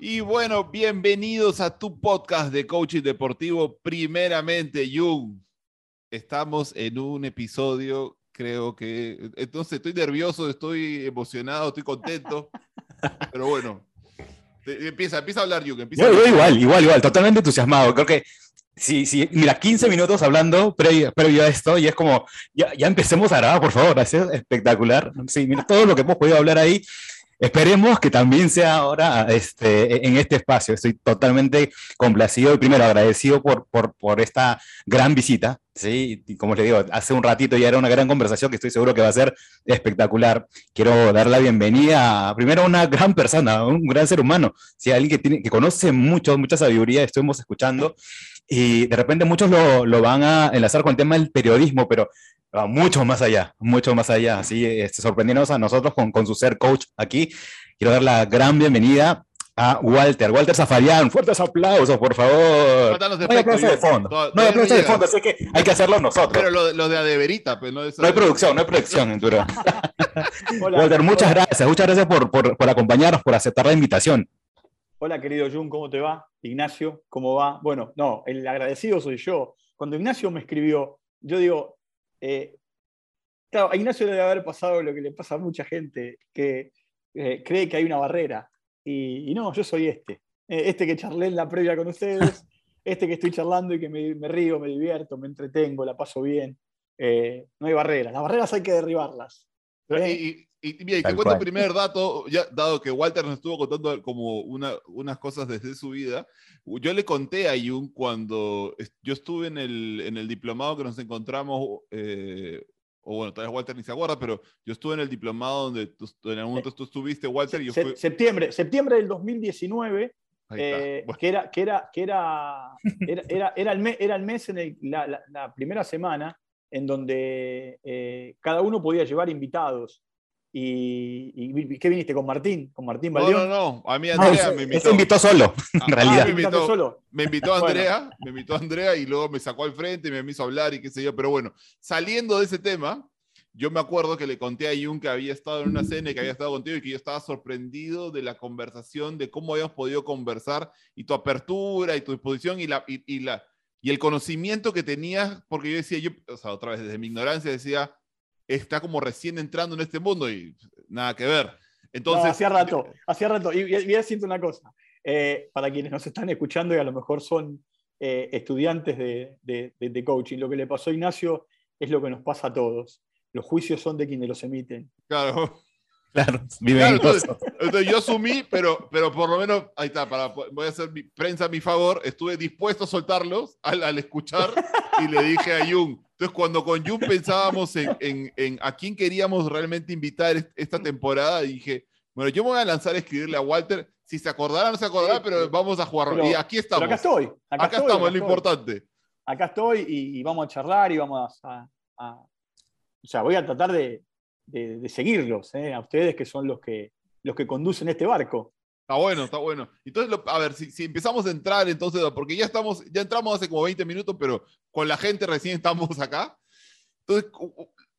Y bueno, bienvenidos a tu podcast de coaching deportivo. Primeramente, Jung, estamos en un episodio, creo que, entonces estoy nervioso, estoy emocionado, estoy contento, pero bueno, empieza, empieza a hablar, Jung. Empieza yo, igual, igual, igual, totalmente entusiasmado. Creo que Sí, sí, mira, 15 minutos hablando previo, previo, a esto y es como, ya, ya empecemos a grabar, por favor, es espectacular. Sí, mira, todo lo que hemos podido hablar ahí Esperemos que también sea ahora este, en este espacio. Estoy totalmente complacido y primero agradecido por, por, por esta gran visita. ¿sí? Y como les digo, hace un ratito ya era una gran conversación que estoy seguro que va a ser espectacular. Quiero dar la bienvenida primero a una gran persona, un gran ser humano, ¿sí? alguien que, tiene, que conoce mucho, mucha sabiduría, estuvimos escuchando. Y de repente muchos lo, lo van a enlazar con el tema del periodismo, pero mucho más allá, mucho más allá, así este, sorprendiéndonos a nosotros con, con, su ser coach aquí. Quiero dar la gran bienvenida a Walter, Walter Zafarian, fuertes aplausos, por favor. No hay aplausos de fondo, no hay aplausos de fondo, así que hay que hacerlo nosotros. Pero lo, lo de Adeverita, pues no es... No hay producción, no hay producción, Duro. Walter, muchas gracias, muchas gracias por, por, por acompañarnos, por aceptar la invitación. Hola, querido Jun, ¿cómo te va? Ignacio, ¿cómo va? Bueno, no, el agradecido soy yo. Cuando Ignacio me escribió, yo digo, eh, claro, a Ignacio le debe haber pasado lo que le pasa a mucha gente, que eh, cree que hay una barrera. Y, no, yo soy este. Eh, este que charlé en la previa con ustedes, este que estoy charlando y que me, río, me divierto, me entretengo, la paso bien. no hay barreras. Las barreras hay que derribarlas. Y, y, mira, te cuento el primer dato, ya, dado que Walter nos estuvo contando como una, unas cosas desde su vida. Yo le conté a Jung cuando yo estuve en el, en el diplomado que nos encontramos, eh, o bueno, tal vez Walter ni se acuerda, pero yo estuve en el diplomado donde tú, en algún momento tú estuviste, Walter. Y yo septiembre, septiembre del 2019. Eh, que, era, que, era, que era, era, era, el mes, era el mes en la, la, primera semana en donde eh, cada uno podía llevar invitados. Y, qué viniste con Martín? ¿Con Martín No, no, no. A mí Andrea me invitó. Se invitó solo, en ah, realidad. me, invitó, solo. me invitó Andrea, me invitó Andrea y luego me sacó al frente y me hizo hablar y qué sé yo. Pero bueno, saliendo de ese tema, yo me acuerdo que le conté a Jun que había estado en una cena y que había estado contigo y que yo estaba sorprendido de la conversación, de cómo habíamos podido conversar y tu apertura y tu disposición y, la, y, la, y el conocimiento que tenías, porque yo decía, yo, o sea, otra vez desde mi ignorancia decía, está como recién entrando en este mundo y nada que ver. Entonces, hacía rato, hacía rato. Y voy a decirte una cosa, eh, para quienes nos están escuchando y a lo mejor son eh, estudiantes de, de, coaching, lo que le pasó a Ignacio es lo que nos pasa a todos. Los juicios son de quienes los emiten. Claro. Claro, entonces, yo asumí, pero, pero por lo menos, ahí está, para, voy a hacer mi, prensa a mi favor, estuve dispuesto a soltarlos al, al escuchar y le dije a Jung, entonces, cuando con Jun pensábamos en, a quién queríamos realmente invitar esta temporada, dije, bueno, yo me voy a lanzar a escribirle a Walter. Si se acordará, no se acordará, pero vamos a jugar. y aquí estamos. acá estoy. Acá, estamos, es lo importante. Acá estoy y, vamos a charlar y vamos a, o sea, voy a tratar de, seguirlos, ¿eh? a ustedes que son los que, los que conducen este barco. Está bueno, está bueno. Entonces, a ver, si, empezamos a entrar, entonces, porque ya estamos, ya entramos hace como 20 minutos, pero con la gente recién estamos acá. Entonces,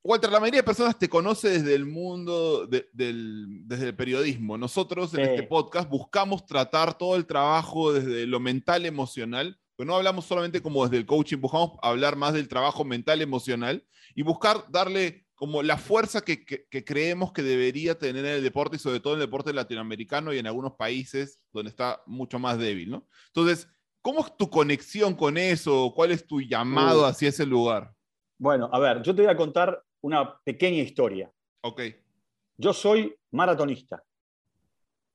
Walter, la mayoría de personas te conoce desde el mundo del, desde el periodismo. Nosotros en este podcast buscamos tratar todo el trabajo desde lo mental emocional, pero no hablamos solamente como desde el coaching, buscamos hablar más del trabajo mental emocional y buscar darle como la fuerza que, creemos que debería tener el deporte y sobre todo en el deporte latinoamericano y en algunos países donde está mucho más débil, ¿no? Entonces, ¿cómo es tu conexión con eso? ¿Cuál es tu llamado uh. hacia ese lugar? Bueno, a ver, yo te voy a contar una pequeña historia. Ok. Yo soy maratonista.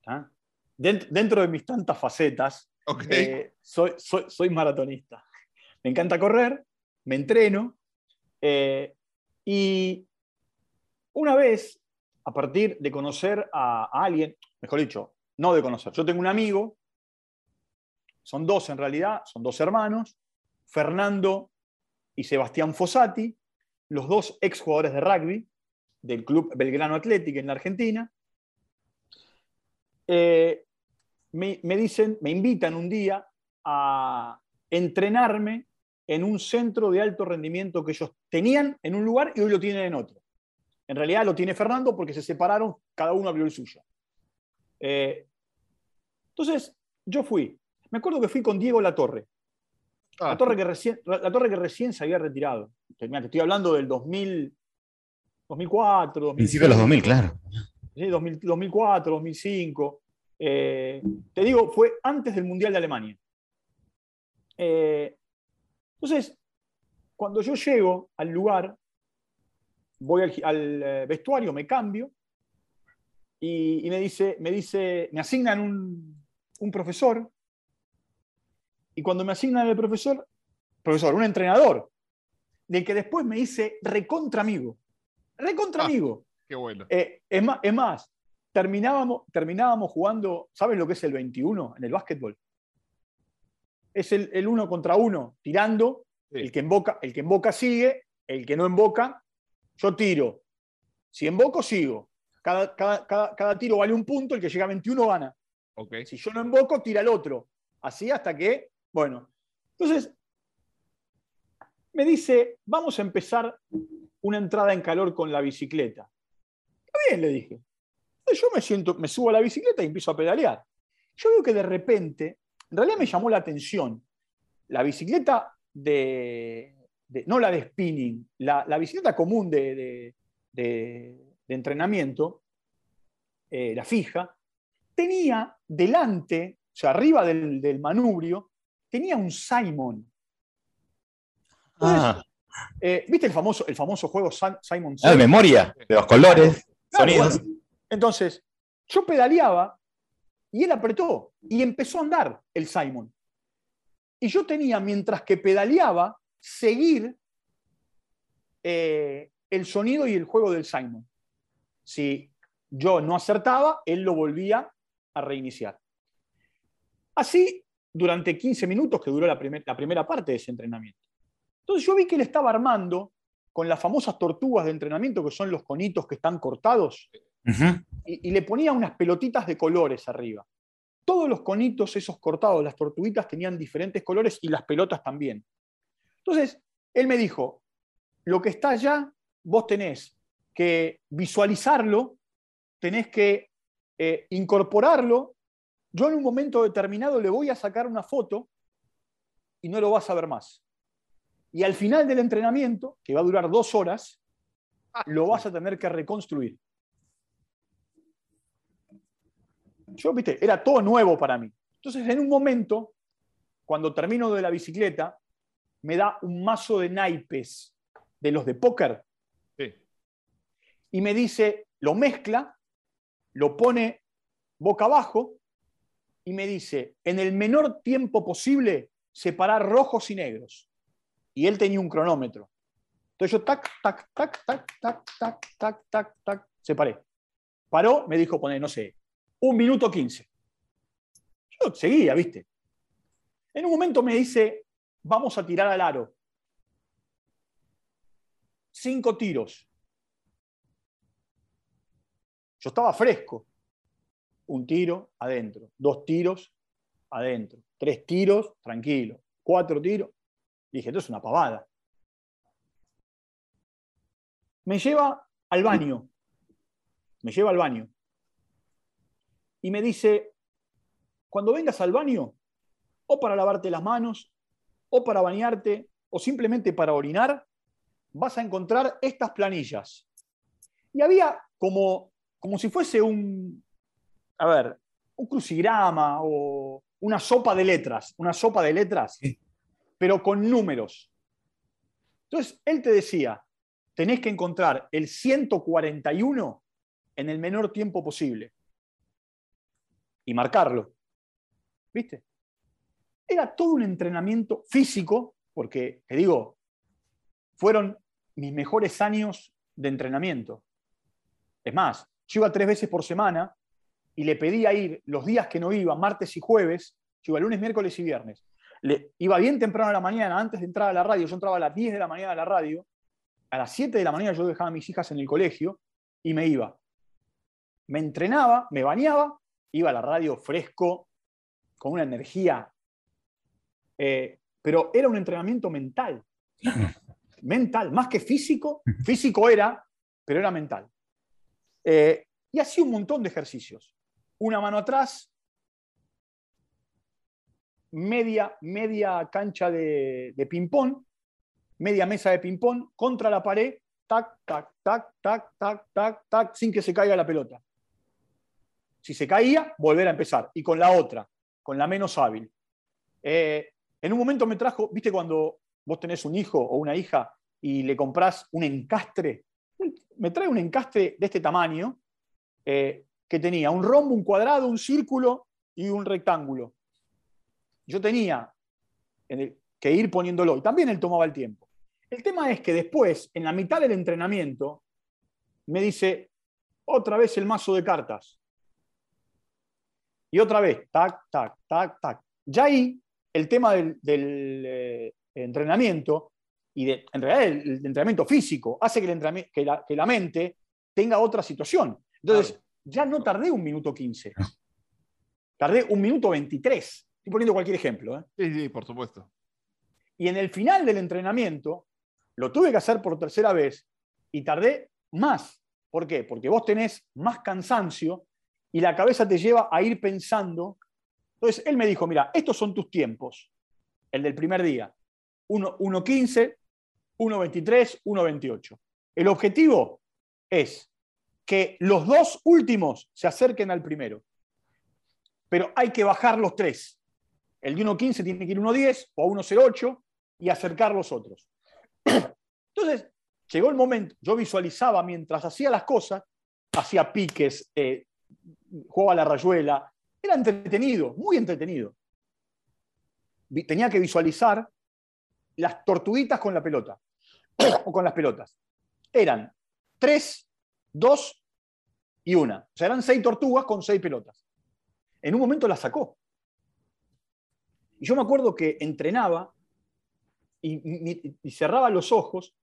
¿ah? Dentro de mis tantas facetas, eh, soy, soy, maratonista. Me encanta correr, me entreno eh, y una vez, a partir de conocer a, alguien, mejor dicho, no de conocer, yo tengo un amigo, son dos en realidad, son dos hermanos, Fernando y Sebastián Fossati, los dos exjugadores de rugby del Club Belgrano Atlético en la Argentina. Eh, me, dicen, me invitan un día a entrenarme en un centro de alto rendimiento que ellos tenían en un lugar y hoy lo tienen en otro En realidad lo tiene Fernando porque se separaron, cada uno abrió el suyo. Eh, entonces, yo fui. Me acuerdo que fui con Diego Latorre. La, ah. torre que recién, la torre que recién se había retirado. estoy hablando del 2000, 2004. 2005. Principio de los 2000, claro. Sí, 2004, 2005. Eh, te digo, fue antes del Mundial de Alemania. Eh, entonces, cuando yo llego al lugar, voy al, eh, vestuario, me cambio y, me dice, me dice, me asignan un, un, profesor y cuando me asignan el profesor, profesor, un entrenador, del que después me dice recontra amigo, recontra ah, amigo. qué bueno. Eh, es, más, es más, terminábamos, terminábamos jugando, ¿saben lo que es el 21 en el básquetbol? Es el, el uno contra uno, tirando, el, que emboca, el que emboca sigue, el que no emboca yo tiro. Si invoco, sigo. Cada, cada, tiro vale un punto, el que llega a 21 gana. Okay. Si yo no invoco, tira el otro. Así hasta que, bueno. Entonces, me dice, vamos a empezar una entrada en calor con la bicicleta. Está bien, le dije. Yo me siento, me subo a la bicicleta y empiezo a pedalear. Yo veo que de repente, en realidad me llamó la atención, la bicicleta de, no la de spinning, la, bicicleta común de, entrenamiento, eh, la fija, tenía delante, o sea, arriba del, manubrio, tenía un Simon. Ah. Eh, ¿Viste el famoso, el famoso juego Simon? La memoria, de los colores, sonidos. entonces, yo pedaleaba y él apretó y empezó a andar el Simon. Y yo tenía, mientras que pedaleaba, seguir eh, el sonido y el juego del Simon. Si yo no acertaba, él lo volvía a reiniciar. Así durante 15 minutos que duró la, la primera parte de ese entrenamiento. Entonces yo vi que él estaba armando con las famosas tortugas de entrenamiento, que son los conitos que están cortados, y, y, le ponía unas pelotitas de colores arriba. Todos los conitos, esos cortados, las tortuguitas tenían diferentes colores y las pelotas también. Entonces, él me dijo, lo que está allá, vos tenés que visualizarlo, tenés que eh, incorporarlo. Yo en un momento determinado le voy a sacar una foto y no lo vas a ver más. Y al final del entrenamiento, que va a durar dos horas, lo vas a tener que reconstruir. Yo, viste, era todo nuevo para mí. Entonces, en un momento, cuando termino de la bicicleta, me da un mazo de naipes de los de póker. Y me dice, lo mezcla, lo pone boca abajo y me dice, en el menor tiempo posible, separar rojos y negros. Y él tenía un cronómetro. Entonces yo tac, tac, tac, tac, tac, tac, tac, tac, tac, separé. Paró, me dijo poner, no sé, un minuto quince. Yo seguía, ¿viste? En un momento me dice, vamos a tirar al aro. Cinco tiros. Yo estaba fresco. Un tiro adentro, dos tiros adentro, tres tiros, tranquilo, cuatro tiros. Dije, esto es una pavada. Me lleva al baño. Me lleva al baño. Y me dice, cuando vengas al baño, o para lavarte las manos, o para bañarte o simplemente para orinar, vas a encontrar estas planillas. Y había como, como si fuese un, a ver, un crucigrama o una sopa de letras, una sopa de letras, pero con números. Entonces, él te decía, tenés que encontrar el 141 en el menor tiempo posible y marcarlo. ¿Viste? Era todo un entrenamiento físico, porque, te digo, fueron mis mejores años de entrenamiento. Es más, yo iba tres veces por semana y le pedía ir los días que no iba, martes y jueves, yo iba lunes, miércoles y viernes. Iba bien temprano a la mañana, antes de entrar a la radio, yo entraba a las 10 de la mañana a la radio, a las 7 de la mañana yo dejaba a mis hijas en el colegio y me iba. Me entrenaba, me bañaba, iba a la radio fresco, con una energía eh, pero era un entrenamiento mental. mental, más que físico. Físico era pero era mental. Eh, y hacía un montón de ejercicios. Una mano atrás, media, media cancha de, de ping-pong, media mesa de ping-pong contra la pared, tac, tac, tac, tac, tac, tac, tac, sin que se caiga la pelota. Si se caía, volver a empezar. Y con la otra, con la menos hábil. Eh, en un momento me trajo, viste cuando vos tenés un hijo o una hija y le comprás un encastre, me trae un encastre de este tamaño eh, que tenía un rombo, un cuadrado, un círculo y un rectángulo. Yo tenía que ir poniéndolo y también él tomaba el tiempo. El tema es que después, en la mitad del entrenamiento, me dice, otra vez el mazo de cartas. Y otra vez, tac, tac, tac, tac. Ya ahí, el tema del, eh, entrenamiento y de, en realidad el, entrenamiento físico hace que, el que, la, que, la, mente tenga otra situación. Entonces, ya no tardé un minuto 15. Tardé un minuto 23. Estoy poniendo cualquier ejemplo. ¿eh? Sí, sí, por supuesto. Y en el final del entrenamiento, lo tuve que hacer por tercera vez y tardé más. ¿Por qué? Porque vos tenés más cansancio y la cabeza te lleva a ir pensando. Entonces, él me dijo, mira, estos son tus tiempos. El del primer día. 1.15, 1.23, 1.28. El objetivo es que los dos últimos se acerquen al primero. Pero hay que bajar los tres. El de 1.15 tiene que ir 1.10 o a 1.08 y acercar los otros. Entonces, llegó el momento, yo visualizaba mientras hacía las cosas, hacía piques, eh, jugaba la rayuela, era entretenido, muy entretenido. Tenía que visualizar las tortuguitas con la pelota, o con las pelotas. Eran tres, dos y una. O sea, eran seis tortugas con seis pelotas. En un momento las sacó. Y yo me acuerdo que entrenaba y, cerraba los ojos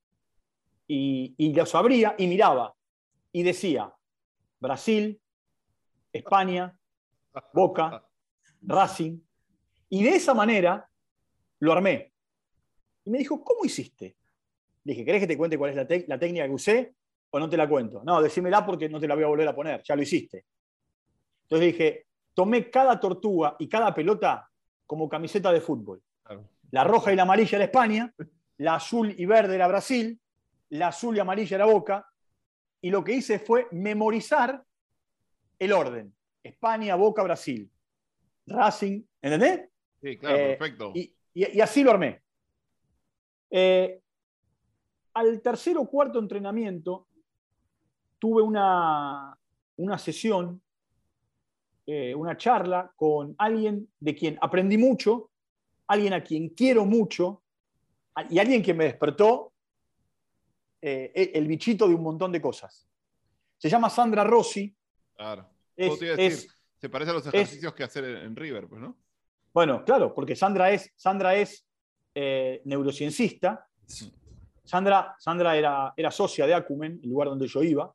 y, y los abría y miraba y decía, Brasil, España, Boca, Racing. Y de esa manera lo armé. Y me dijo, ¿cómo hiciste? Le dije, ¿querés que te cuente cuál es la, la, técnica que usé o no te la cuento? No, decímela porque no te la voy a volver a poner, ya lo hiciste. Entonces dije, tomé cada tortuga y cada pelota como camiseta de fútbol. La roja y la amarilla era España, la azul y verde era Brasil, la azul y amarilla era Boca, y lo que hice fue memorizar el orden. España, Boca, Brasil. Racing, ¿entendés? Sí, claro, eh, perfecto. Y, así lo armé. Eh, al tercer o cuarto entrenamiento tuve una, una sesión, eh, una charla con alguien de quien aprendí mucho, alguien a quien quiero mucho y alguien que me despertó el bichito de un montón de cosas. Se llama Sandra Rossi. Claro se parece a los ejercicios que hacer en, River, pues, ¿no? Bueno, claro, porque Sandra es, Sandra es eh, neurociencista. Sandra, Sandra era, era, socia de Acumen, el lugar donde yo iba.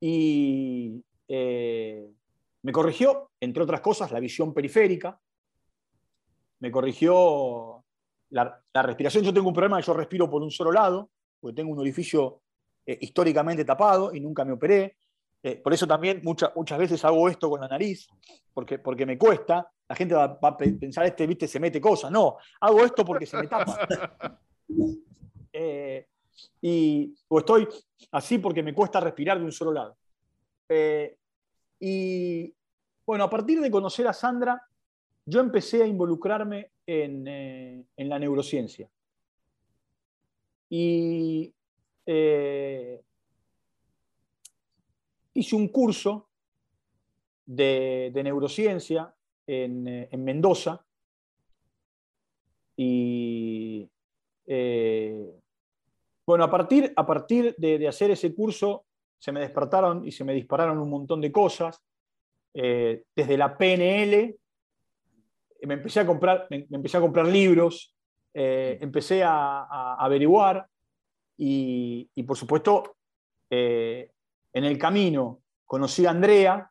Y eh, me corrigió, entre otras cosas, la visión periférica. Me corrigió la, respiración. Yo tengo un problema, yo respiro por un solo lado, porque tengo un orificio eh, históricamente tapado y nunca me operé. Eh, por eso también muchas muchas veces hago esto con la nariz, porque, porque me cuesta. La gente va, a pensar, este, viste, se mete cosas. No, hago esto porque se me tapa. Eh, y, o estoy así porque me cuesta respirar de un solo lado. Eh, y bueno, a partir de conocer a Sandra, yo empecé a involucrarme en, en la neurociencia. Y hice un curso de, neurociencia eh, en, Mendoza y eh, bueno, a partir, a partir de, hacer ese curso se me despertaron y se me dispararon un montón de cosas. Eh, desde la PNL me empecé a comprar, me, empecé a comprar libros, empecé a, averiguar y, y, por supuesto en el camino conocí a Andrea,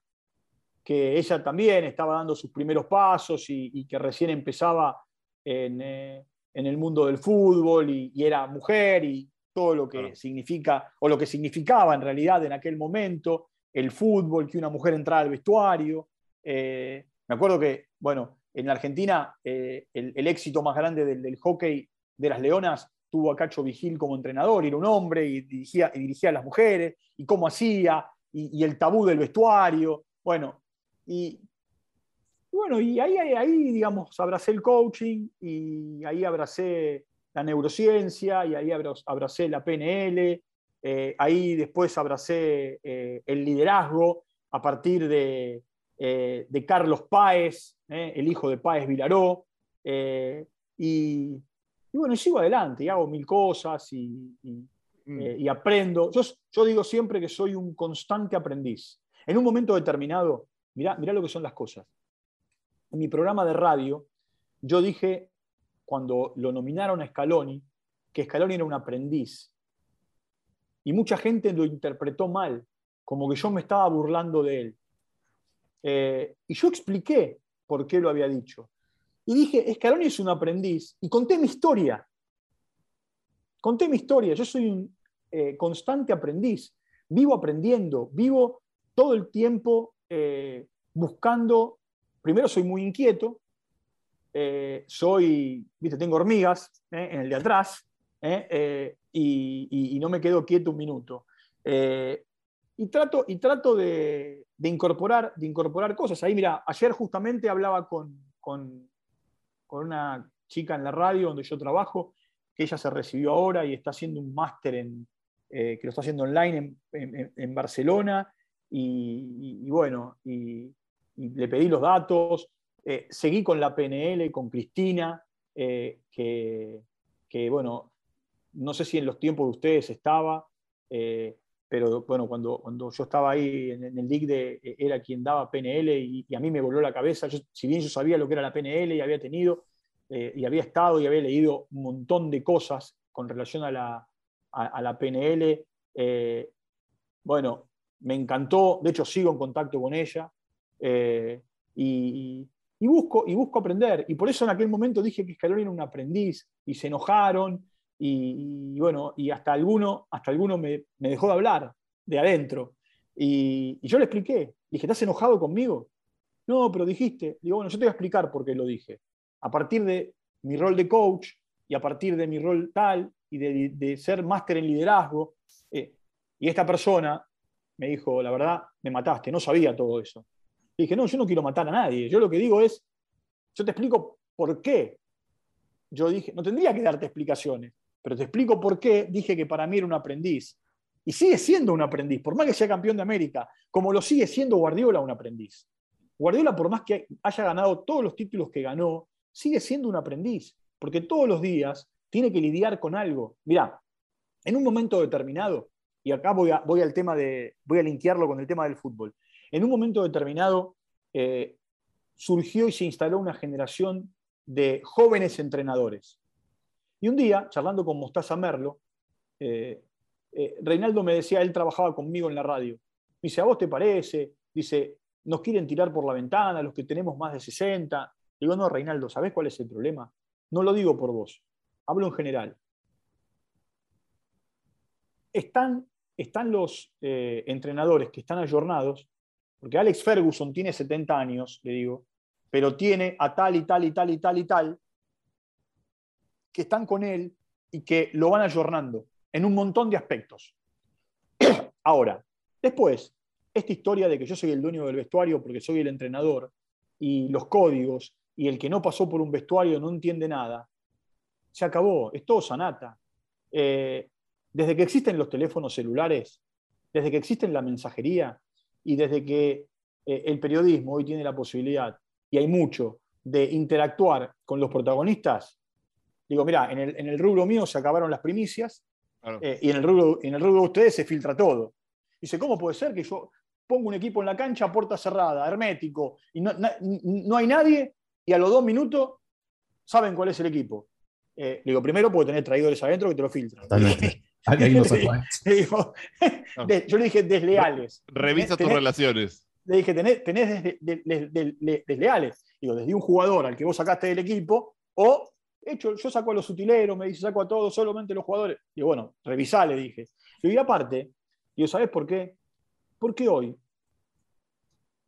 que ella también estaba dando sus primeros pasos y, que recién empezaba eh, en, el mundo del fútbol y, era mujer y todo lo que significa, o lo que significaba en realidad en aquel momento, el fútbol, que una mujer entrara al vestuario. Eh, me acuerdo que, bueno, en Argentina eh, el, éxito más grande del, hockey de las Leonas tuvo a Cacho Vigil como entrenador, era un hombre y dirigía, dirigía a las mujeres, y cómo hacía, y, el tabú del vestuario. Bueno, y, bueno, y ahí, ahí, digamos, abracé el coaching y ahí abracé la neurociencia y ahí abracé la PNL, eh, ahí después abracé eh, el liderazgo a partir de, eh, de Carlos Páez, el hijo de Páez Vilaró, y, bueno, sigo adelante y hago mil cosas y, mm. aprendo. Yo, yo, digo siempre que soy un constante aprendiz. En un momento determinado, mirá, mirá lo que son las cosas. En mi programa de radio, yo dije cuando lo nominaron a Scaloni, que Scaloni era un aprendiz. Y mucha gente lo interpretó mal, como que yo me estaba burlando de él. Eh, y yo expliqué por qué lo había dicho. Y dije, Scaloni es un aprendiz. Y conté mi historia. Conté mi historia. Yo soy un eh, constante aprendiz. Vivo aprendiendo. Vivo todo el tiempo eh, buscando. Primero soy muy inquieto. Eh, soy, viste, tengo hormigas en el de atrás y, no me quedo quieto un minuto. y trato, y trato de, incorporar, de incorporar cosas. Ahí, mira, ayer justamente hablaba con, una chica en la radio donde yo trabajo, que ella se recibió ahora y está haciendo un máster en, que lo está haciendo online en, Barcelona. Y, bueno, y, le pedí los datos, eh, seguí con la PNL, con Cristina, eh, que, bueno, no sé si en los tiempos de ustedes estaba, eh, pero bueno, cuando, cuando yo estaba ahí en, el DIC de, era quien daba PNL y, a mí me voló la cabeza, si bien yo sabía lo que era la PNL y había tenido, y había estado y había leído un montón de cosas con relación a la, a la PNL, bueno, me encantó, de hecho sigo en contacto con ella, y, y busco, y busco aprender. Y por eso en aquel momento dije que Scaloni era un aprendiz y se enojaron y, bueno, y hasta alguno, hasta alguno me, dejó de hablar de adentro. Y, yo le expliqué, dije, ¿estás enojado conmigo? No, pero dijiste, digo, bueno, yo te voy a explicar por qué lo dije. A partir de mi rol de coach y a partir de mi rol tal y de, ser máster en liderazgo, eh, y esta persona me dijo, la verdad, me mataste, no sabía todo eso. Y dije, no, yo no quiero matar a nadie. Yo lo que digo es, yo te explico por qué. Yo dije, no tendría que darte explicaciones, pero te explico por qué dije que para mí era un aprendiz. Y sigue siendo un aprendiz, por más que sea campeón de América, como lo sigue siendo Guardiola un aprendiz. Guardiola, por más que haya ganado todos los títulos que ganó, sigue siendo un aprendiz, porque todos los días tiene que lidiar con algo. Mirá, en un momento determinado, y acá voy, voy al tema de, voy a linkearlo con el tema del fútbol. En un momento determinado eh, surgió y se instaló una generación de jóvenes entrenadores. Y un día, charlando con Mostaza Merlo, eh, eh, Reinaldo me decía, él trabajaba conmigo en la radio. dice, ¿a vos te parece? Dice, nos quieren tirar por la ventana, los que tenemos más de 60. Digo, no, Reinaldo, ¿sabés cuál es el problema? No lo digo por vos, hablo en general. Están, están los entrenadores que están ayornados porque Alex Ferguson tiene 70 años, le digo, pero tiene a tal y tal y tal y tal y tal que están con él y que lo van ayornando en un montón de aspectos. Ahora, después, esta historia de que yo soy el dueño del vestuario porque soy el entrenador y los códigos y el que no pasó por un vestuario no entiende nada, se acabó, es todo sanata. Eh, desde que existen los teléfonos celulares, desde que existe la mensajería, y desde que eh, el periodismo hoy tiene la posibilidad, y hay mucho, de interactuar con los protagonistas, digo, mira, en el, rubro mío se acabaron las primicias eh, y en el, rubro, en el rubro de ustedes se filtra todo. Dice, ¿cómo puede ser que yo pongo un equipo en la cancha, puerta cerrada, hermético, y no, hay nadie, y a los dos minutos saben cuál es el equipo? Eh, digo, primero puede tener traidores adentro que te lo filtran. yo le dije desleales. Revisa tus relaciones. Le dije, tenés, desleales. Digo, desde un jugador al que vos sacaste del equipo o hecho, yo saco a los utileros, me dice, saco a todos, solamente los jugadores. Y bueno, revisá, le dije. Y aparte, digo, ¿sabes por qué? Porque hoy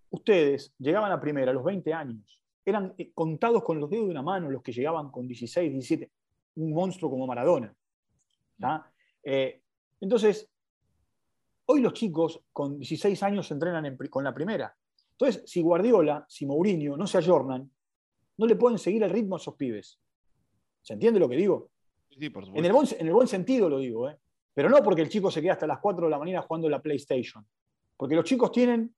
ustedes llegaban a primera a los 20 años. Eran eh, contados con los dedos de una mano los que llegaban con 16, 17. Un monstruo como Maradona. Eh, entonces, hoy los chicos con 16 años se entrenan con la primera. Entonces, si Guardiola, si Mourinho no se ayornan, no le pueden seguir el ritmo a esos pibes. ¿Se entiende lo que digo? Sí, por en, el buen, en el buen sentido lo digo, ¿eh? pero no porque el chico se quede hasta las 4 de la mañana jugando la PlayStation. Porque los chicos tienen,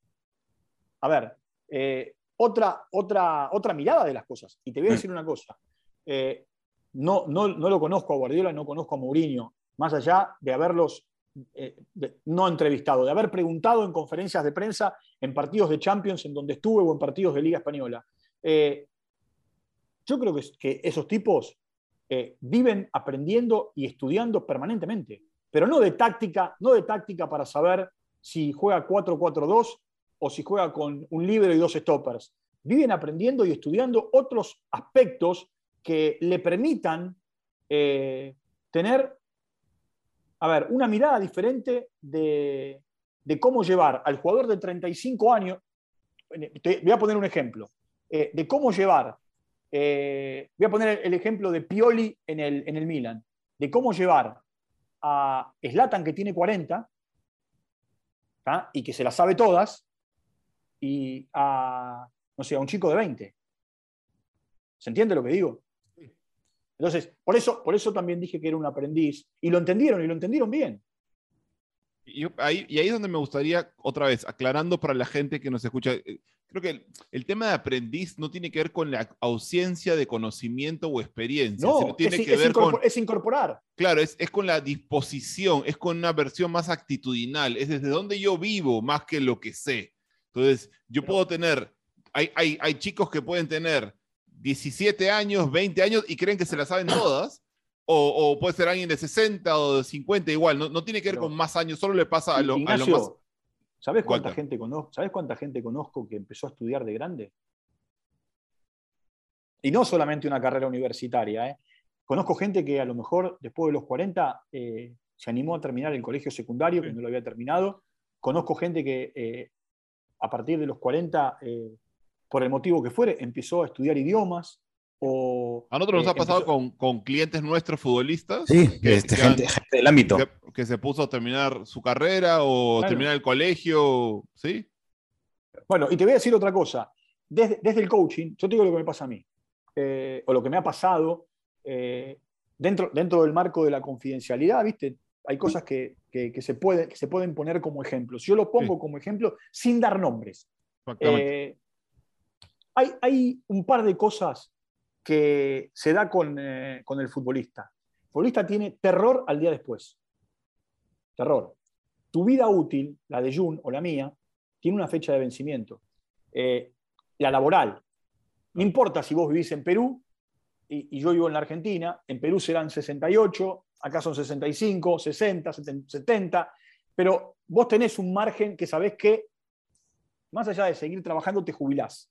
a ver, eh, otra, otra, otra mirada de las cosas. Y te voy a decir una cosa. Eh, no, no, no, lo conozco a Guardiola, no conozco a Mourinho, más allá de haberlos eh, no entrevistado, de haber preguntado en conferencias de prensa, en partidos de Champions en donde estuve o en partidos de Liga Española. Yo creo que, esos tipos eh, viven aprendiendo y estudiando permanentemente, pero no de táctica, no de táctica para saber si juega 4-4-2 o si juega con un libro y dos stoppers. Viven aprendiendo y estudiando otros aspectos que le permitan tener a ver, una mirada diferente de, cómo llevar al jugador de 35 años, voy a poner un ejemplo, eh, de cómo llevar, eh, voy a poner el ejemplo de Pioli en el, en el Milan, de cómo llevar a Slatan que tiene 40 y que se las sabe todas, y a, no sé, a un chico de 20. ¿Se entiende lo que digo? Entonces, por eso, por eso también dije que era un aprendiz. Y lo entendieron, y lo entendieron bien. Y ahí, y ahí es donde me gustaría, otra vez, aclarando para la gente que nos escucha, eh, creo que el, tema de aprendiz no tiene que ver con la ausencia de conocimiento o experiencia, no, tiene es, que ver con... Es incorporar. Claro, es, es, con la disposición, es con una versión más actitudinal, es desde donde yo vivo más que lo que sé. Entonces, yo puedo tener, hay, hay, hay chicos que pueden tener 17 años, 20 años y creen que se la saben todas. O, puede ser alguien de 60 o de 50, igual, no, no tiene que ver con más años, solo le pasa a lo, más. ¿sabes cuánta, gente conozco, ¿Sabes cuánta gente conozco que empezó a estudiar de grande? Y no solamente una carrera universitaria. ¿eh? Conozco gente que a lo mejor después de los 40 eh, se animó a terminar el colegio secundario, que no lo había terminado. Conozco gente que eh, a partir de los 40 por el motivo que fuere, empezó a estudiar idiomas. O, a nosotros nos ha eh, pasado con, clientes nuestros futbolistas. Sí, que, este, gente, del ámbito. Que, se puso a terminar su carrera o terminar el colegio, ¿sí? Bueno, y te voy a decir otra cosa. Desde, el coaching, yo te digo lo que me pasa a mí, eh, o lo que me ha pasado eh, dentro, dentro del marco de la confidencialidad, ¿viste? Hay cosas que, se, puede, que se pueden poner como ejemplos. Yo lo pongo como ejemplo sin dar nombres. Eh, hay, un par de cosas que se da eh, con, el futbolista. El futbolista tiene terror al día después. Terror. Tu vida útil, la de Jun o la mía, tiene una fecha de vencimiento. Eh, la laboral. No importa si vos vivís en Perú y, yo vivo en la Argentina, en Perú serán 68, acá son 65, 60, 70, pero vos tenés un margen que sabés que, más allá de seguir trabajando, te jubilás.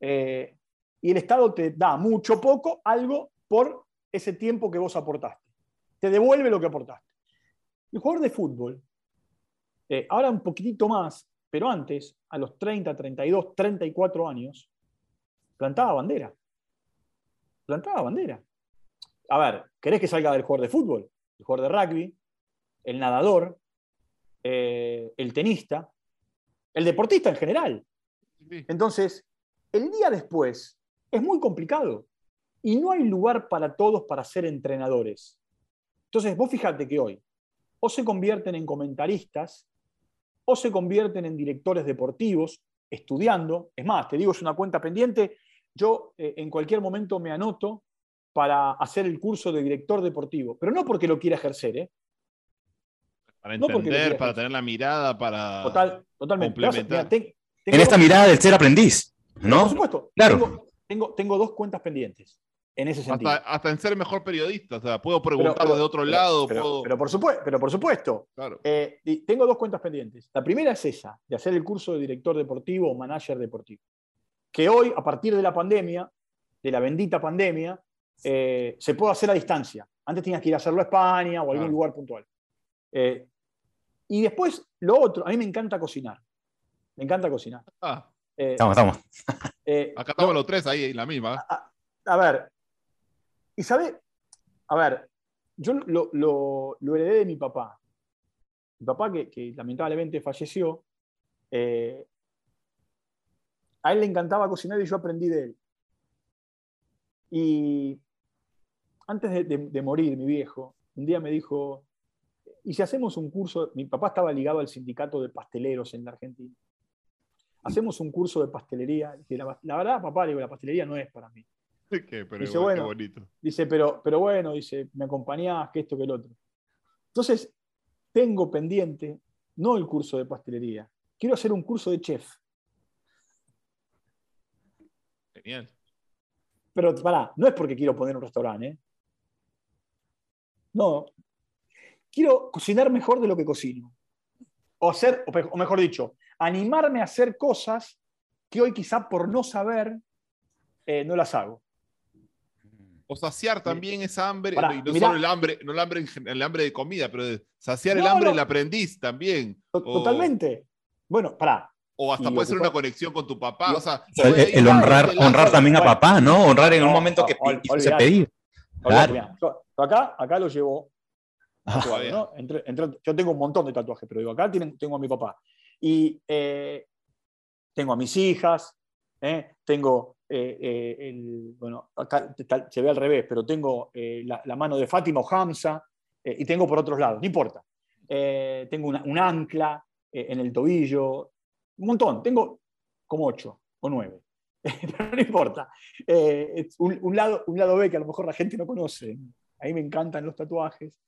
Eh, y el Estado te da mucho, poco, algo por ese tiempo que vos aportaste. Te devuelve lo que aportaste. El jugador de fútbol, eh, ahora un poquitito más, pero antes, a los 30, 32, 34 años, plantaba bandera. Plantaba bandera. A ver, ¿querés que salga del jugador de fútbol? El jugador de rugby, el nadador, eh, el tenista, el deportista en general. Entonces, el día después es muy complicado y no hay lugar para todos para ser entrenadores. Entonces, vos fíjate que hoy o se convierten en comentaristas o se convierten en directores deportivos estudiando. Es más, te digo, es una cuenta pendiente. Yo eh, en cualquier momento me anoto para hacer el curso de director deportivo, pero no porque lo quiera ejercer, ¿eh? Para entender, para tener la mirada, para Total, totalmente en esta mirada del ser aprendiz, ¿no? Por supuesto. Claro. Tengo, tengo, dos cuentas pendientes en ese sentido. Hasta, en ser mejor periodista, o sea, puedo preguntar de otro lado. Pero, por supuesto, pero por supuesto. Eh, tengo dos cuentas pendientes. La primera es esa, de hacer el curso de director deportivo o manager deportivo. Que hoy, a partir de la pandemia, de la bendita pandemia, eh, se puede hacer a distancia. Antes tenías que ir a hacerlo a España o a algún lugar puntual. Eh, y después, lo otro, a mí me encanta cocinar. Me encanta cocinar. Ah, Eh, Estamos, estamos. Eh, acá estamos los tres ahí, en la misma. a, a ver, y sabe, a ver, yo lo, lo- lo heredé de mi papá. Mi papá, que, que lamentablemente falleció, eh, a él le encantaba cocinar y yo aprendí de él. Y antes de, de- de morir, mi viejo, un día me dijo, ¿y si hacemos un curso? Mi papá estaba ligado al sindicato de pasteleros en la Argentina. Hacemos un curso de pastelería. La, la verdad, papá, digo, la pastelería no es para mí. Qué, pero Dice, qué bueno. bonito. Dice, pero, pero bueno, dice, me acompañás, que esto, que el otro. Entonces, tengo pendiente, no el curso de pastelería, quiero hacer un curso de chef. Genial. Pero pará, no es porque quiero poner un restaurante. ¿eh? No. Quiero cocinar mejor de lo que cocino. O hacer, o mejor dicho, animarme a hacer cosas que hoy quizá por no saber eh, no las hago. O saciar también esa hambre, Pará, y no mirá. solo el hambre, no el hambre, el hambre de comida, pero saciar el hambre no. del aprendiz también. O- Totalmente. Bueno, pará. O hasta Y puede ser una conexión con tu papá. y- O sea, O sea, el, honrar, honrar también a papá, ¿no? Honrar en un No, momento que olvidate. pedir. Claro. Mirá, yo- yo acá, acá lo llevo Ah, tatuado, ¿no? Entre- entre- yo tengo un montón de tatuajes, pero digo, acá tienen- tengo a mi papá. Y eh, tengo a mis hijas, ¿eh? tengo, eh, el, bueno, acá se ve al revés, pero tengo la, mano de Fátima o Hamza, y tengo por otros lados, no importa. Tengo un ancla en el tobillo, un montón, tengo como ocho o nueve, pero no importa. Un, lado, un lado B que a lo mejor la gente no conoce. A mí me encantan los tatuajes.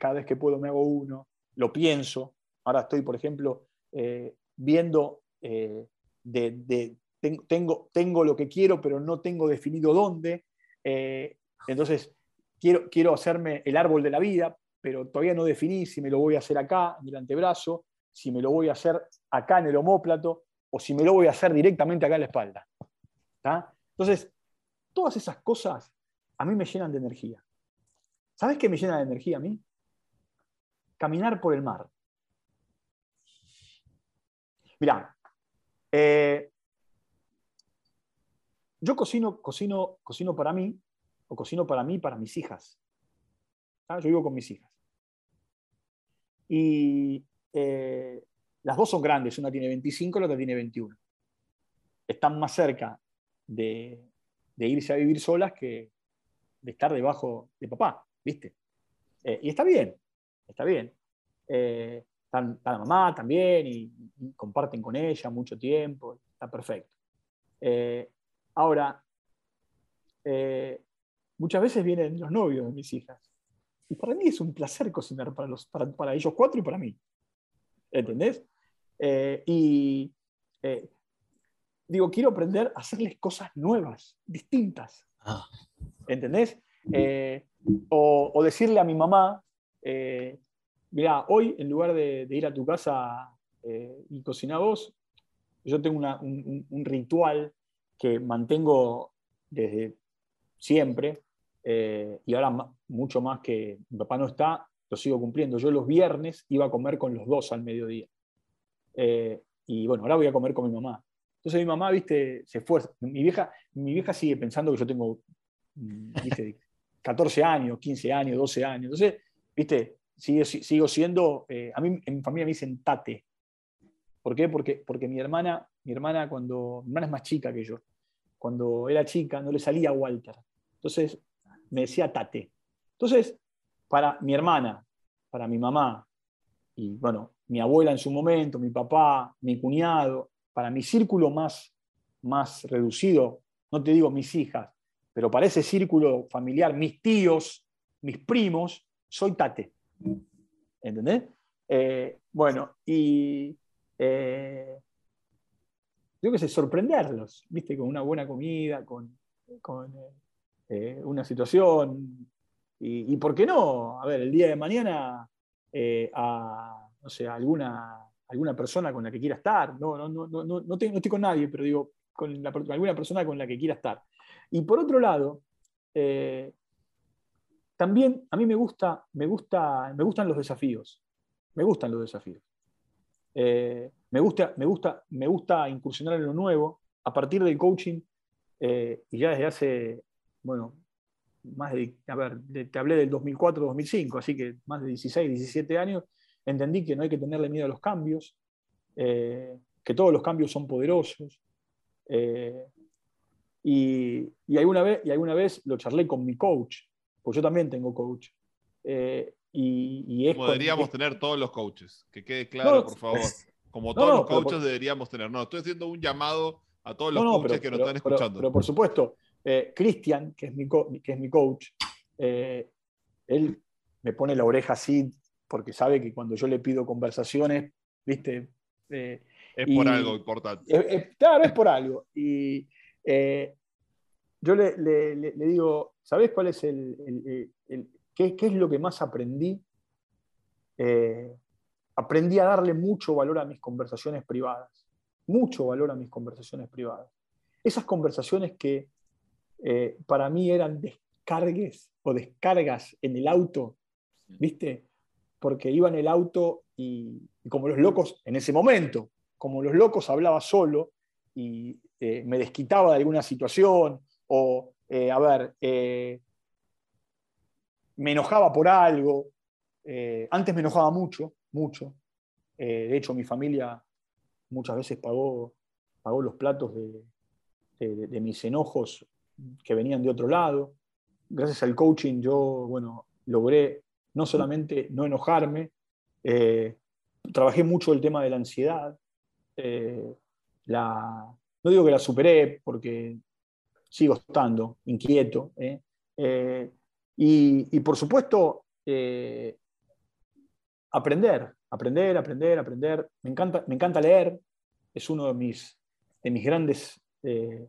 cada vez que puedo me hago uno. Lo pienso. Ahora estoy, por ejemplo, eh, viendo eh, de, de- ten- tengo, tengo lo que quiero, pero no tengo definido dónde. Eh, entonces, quiero, quiero hacerme el árbol de la vida, pero todavía no definí si me lo voy a hacer acá, en el antebrazo, si me lo voy a hacer acá en el homóplato, o si me lo voy a hacer directamente acá en la espalda. Entonces, todas esas cosas a mí me llenan de energía. ¿Sabes qué me llena de energía a mí? Caminar por el mar. Mirá, eh, yo cocino, cocino, cocino para mí, o cocino para mí para mis hijas. ¿tá? Yo vivo con mis hijas. Y eh, las dos son grandes, una tiene 25 y la otra tiene 21. Están más cerca de, irse a vivir solas que de estar debajo de papá, ¿viste? Eh, y está bien, está bien. Está la mamá también y, y comparten con ella mucho tiempo, está perfecto. Eh, ahora, eh, muchas veces vienen los novios de mis hijas. Y para mí es un placer cocinar para, los, para, para ellos cuatro y para mí. ¿Entendés? Eh, y eh, digo, quiero aprender a hacerles cosas nuevas, distintas. Ah. ¿Entendés? Eh, o, o decirle a mi mamá, mira, hoy en lugar de, de ir a tu casa eh, y cocinar vos, yo tengo una- un, ritual que mantengo desde siempre, eh, y ahora mucho más que mi papá no está, lo sigo cumpliendo. Yo los viernes iba a comer con los dos al mediodía. Eh, y bueno, ahora voy a comer con mi mamá. Entonces mi mamá, viste, se esfuerza. Mi vieja, mi vieja sigue pensando que yo tengo, mm, viste, 14 años, 15 años, 12 años. Entonces, viste, sigo, siendo, eh, a mí en mi familia me dicen tate. ¿Por qué? Porque, porque mi hermana, mi hermana cuando, mi hermana es más chica que yo. Cuando era chica no le salía Walter. Entonces me decía tate. Entonces, para mi hermana, para mi mamá, y bueno, mi abuela en su momento, mi papá, mi cuñado, para mi círculo más, más reducido, no te digo mis hijas, pero para ese círculo familiar, mis tíos, mis primos, soy tate. ¿Entendés? Eh, bueno, y eh, yo qué sé, sorprenderlos, ¿viste? Con una buena comida, con, eh, una situación. Y, y por qué no, a ver, el día de mañana a, no sé, a alguna, alguna persona con la que quiera estar. No, no, no, no, no, no, estoy con nadie, pero digo, con, la alguna persona con la que quiera estar. Y por otro lado, eh, también a mí me, gusta, me, gusta, me gustan los desafíos. Me gustan los desafíos. Eh, me, gusta, me, gusta, me gusta incursionar en lo nuevo a partir del coaching eh, y ya desde hace, bueno, más de, a ver, te hablé del 2004-2005, así que más de 16, 17 años, entendí que no hay que tenerle miedo a los cambios, eh, que todos los cambios son poderosos. y, vez, y alguna vez lo charlé con mi coach, pues yo también tengo coach. y, deberíamos tener todos los coaches, que quede claro, por favor. Como todos los coaches deberíamos tener. No, estoy haciendo un llamado a todos los coaches que nos están escuchando. Pero, por supuesto, eh, Cristian, que, es mi que es mi coach, eh, él me pone la oreja así porque sabe que cuando yo le pido conversaciones, ¿viste? Eh, es por algo importante. claro, es por algo. Y yo le, digo, ¿sabes cuál es el, qué, qué, es lo que más aprendí? aprendí a darle mucho valor a mis conversaciones privadas, mucho valor a mis conversaciones privadas. Esas conversaciones que eh, para mí eran descargues o descargas en el auto, ¿viste? Porque iba en el auto y, como los locos, en ese momento, como los locos hablaba solo y eh, me desquitaba de alguna situación o, eh, a ver, me enojaba por algo. antes me enojaba mucho, mucho. Eh, de hecho, mi familia muchas veces pagó, pagó los platos de, mis enojos que venían de otro lado. Gracias al coaching yo, bueno, logré no solamente no enojarme, eh, trabajé mucho el tema de la ansiedad. Eh, la, no digo que la superé porque sigo estando inquieto. y, por supuesto, aprender, aprender, aprender, aprender. Me encanta, me encanta leer, es uno de mis, de mis, grandes, eh,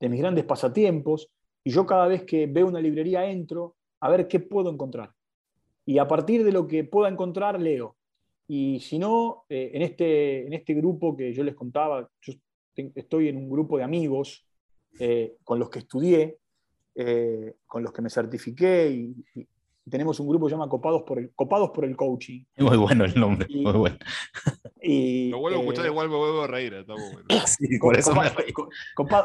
de mis grandes pasatiempos. Y yo cada vez que veo una librería entro a ver qué puedo encontrar. Y a partir de lo que pueda encontrar, leo. Y si no, eh, en, este, en este grupo que yo les contaba, yo estoy en un grupo de amigos eh, con los que estudié, con los que me certifiqué y, tenemos un grupo que se llama Copados por el, Copados por el Coaching. Muy bueno el nombre, muy bueno. Y, lo vuelvo a escuchar, eh, igual me vuelvo a reír. Está bueno. sí, por eso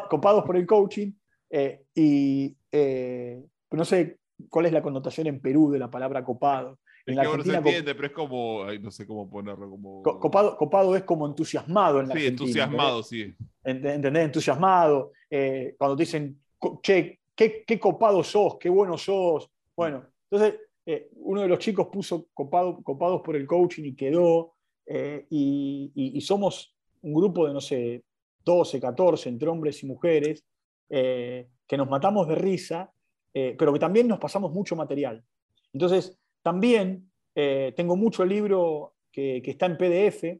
copados por el Coaching. Eh, y eh, no sé cuál es la connotación en Perú de la palabra copado. En es que no se entiende, pero es como, no sé cómo ponerlo. Como... Copado, copado es como entusiasmado en la Sí, entusiasmado, sí. ¿Entendés? Entusiasmado. cuando te dicen, che, qué, qué copado sos, qué bueno sos. Bueno, entonces, eh, uno de los chicos puso copados por el coaching y quedó, eh, y, somos un grupo de, no sé, 12, 14, entre hombres y mujeres, eh, que nos matamos de risa, pero que también nos pasamos mucho material. Entonces, también tengo mucho libro que, está en PDF,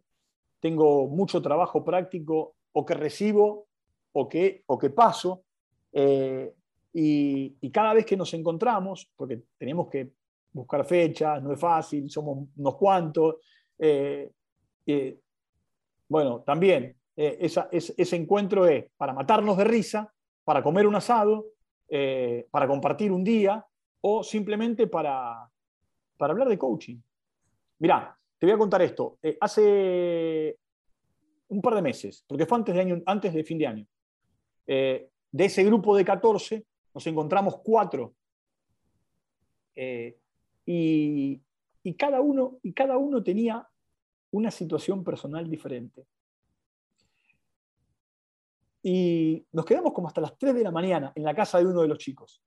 tengo mucho trabajo práctico o que recibo o que, o que paso, y, cada vez que nos encontramos, porque tenemos que buscar fechas, no es fácil, somos unos cuantos, eh, eh, bueno, también eh, ese encuentro es para matarnos de risa, para comer un asado, para compartir un día o simplemente para, para hablar de coaching. Mirá, te voy a contar esto. hace un par de meses, porque fue antes de, año, antes de fin de año, de ese grupo de 14, nos encontramos cuatro. Eh, y, cada uno, y cada uno tenía una situación personal diferente. Y nos quedamos como hasta las 3 de la mañana en la casa de uno de los chicos,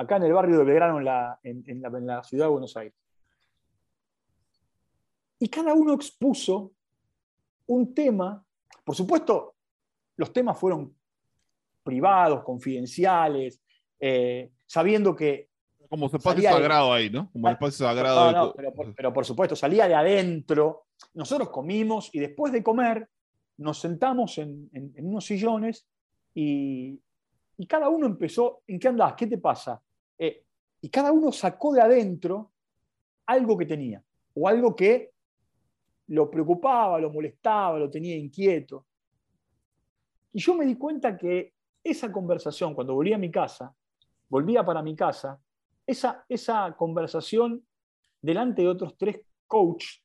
acá en el barrio de Belgrano, en la, en la ciudad de Buenos Aires. Y cada uno expuso un tema, por supuesto, los temas fueron privados, confidenciales, eh, sabiendo que... Como su espacio sagrado ahí, ¿no? Como el espacio sagrado. pero, por, supuesto, salía de adentro. Nosotros comimos y después de comer nos sentamos en, unos sillones y, cada uno empezó, ¿en qué andás? ¿Qué te pasa? Eh, y cada uno sacó de adentro algo que tenía o algo que lo preocupaba, lo molestaba, lo tenía inquieto. Y yo me di cuenta que esa conversación, cuando volví a mi casa, volvía para mi casa, esa, esa conversación delante de otros tres coaches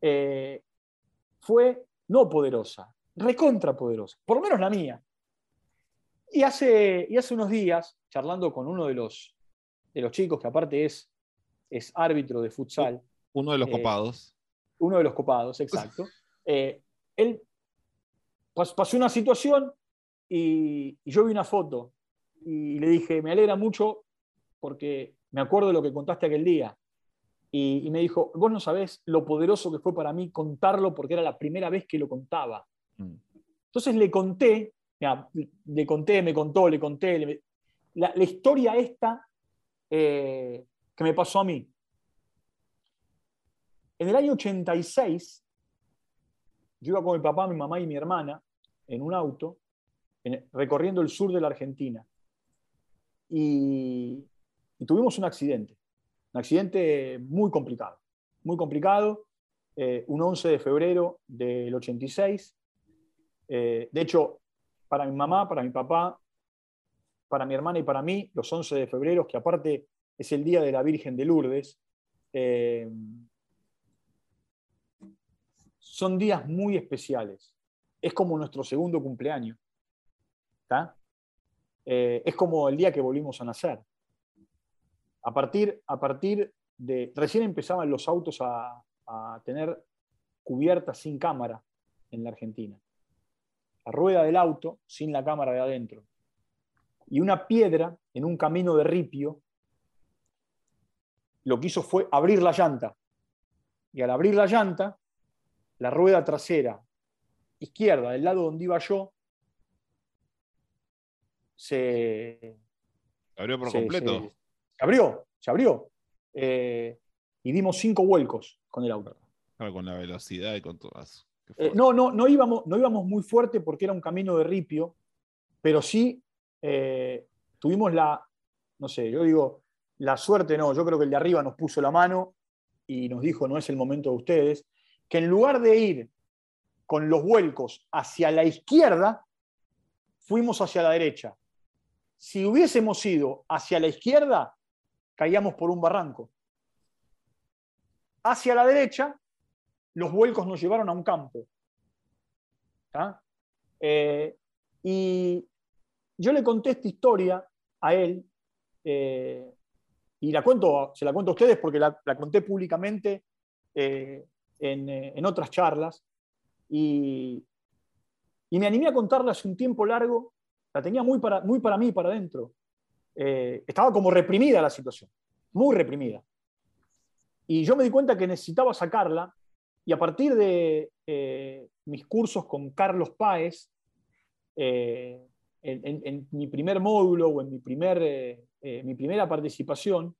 eh, fue no poderosa, recontra poderosa, por lo menos la mía. Y hace, y hace unos días, charlando con uno de los, de los chicos, que aparte es, es árbitro de futsal. Uno de los eh, copados. Uno de los copados, exacto. Eh, él pasó una situación y, yo vi una foto y le dije, me alegra mucho porque me acuerdo de lo que contaste aquel día. Y, me dijo, vos no sabés lo poderoso que fue para mí contarlo porque era la primera vez que lo contaba. Mm. Entonces le conté, le conté, me contó, le conté, la, historia esta eh, que me pasó a mí. En el año 86, yo iba con mi papá, mi mamá y mi hermana en un auto recorriendo el sur de la Argentina. Y, tuvimos un accidente, un accidente muy complicado, muy complicado, eh, un 11 de febrero del 86. Eh, de hecho, para mi mamá, para mi papá, para mi hermana y para mí, los 11 de febrero, que aparte es el día de la Virgen de Lourdes, eh, son días muy especiales. Es como nuestro segundo cumpleaños. Eh, es como el día que volvimos a nacer. A partir, a partir de... Recién empezaban los autos a, tener cubiertas sin cámara en la Argentina. La rueda del auto sin la cámara de adentro. Y una piedra en un camino de ripio lo que hizo fue abrir la llanta. Y al abrir la llanta, la rueda trasera izquierda, del lado donde iba yo, se... abrió por completo? Se, abrió, se abrió. Eh, y dimos cinco vuelcos con el auto. con la velocidad y con todas. Eh, no, no, no íbamos, no íbamos muy fuerte porque era un camino de ripio, pero sí eh, tuvimos la, no sé, yo digo, la suerte no, yo creo que el de arriba nos puso la mano y nos dijo, no es el momento de ustedes, que en lugar de ir con los vuelcos hacia la izquierda, fuimos hacia la derecha si hubiésemos ido hacia la izquierda, caíamos por un barranco. Hacia la derecha, los vuelcos nos llevaron a un campo. Eh, y yo le conté esta historia a él eh, y la cuento, se la cuento a ustedes porque la, conté públicamente eh, en, otras charlas y, y me animé a contarla hace un tiempo largo la tenía muy para, muy para mí, para adentro. Eh, estaba como reprimida la situación, muy reprimida. Y yo me di cuenta que necesitaba sacarla y a partir de eh, mis cursos con Carlos Páez, eh, en, mi primer módulo o en mi, primer, mi primera participación,